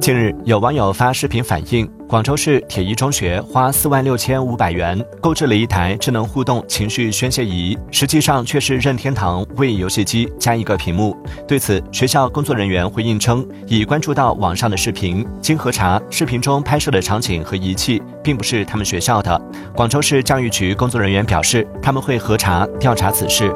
近日有网友发视频反映广州市铁一中学花四万六千五百元购置了一台智能互动情绪宣泄仪实际上却是任天堂为游戏机加一个屏幕。对此学校工作人员回应称已关注到网上的视频经核查视频中拍摄的场景和仪器并不是他们学校的。广州市教育局工作人员表示他们会核查调查此事。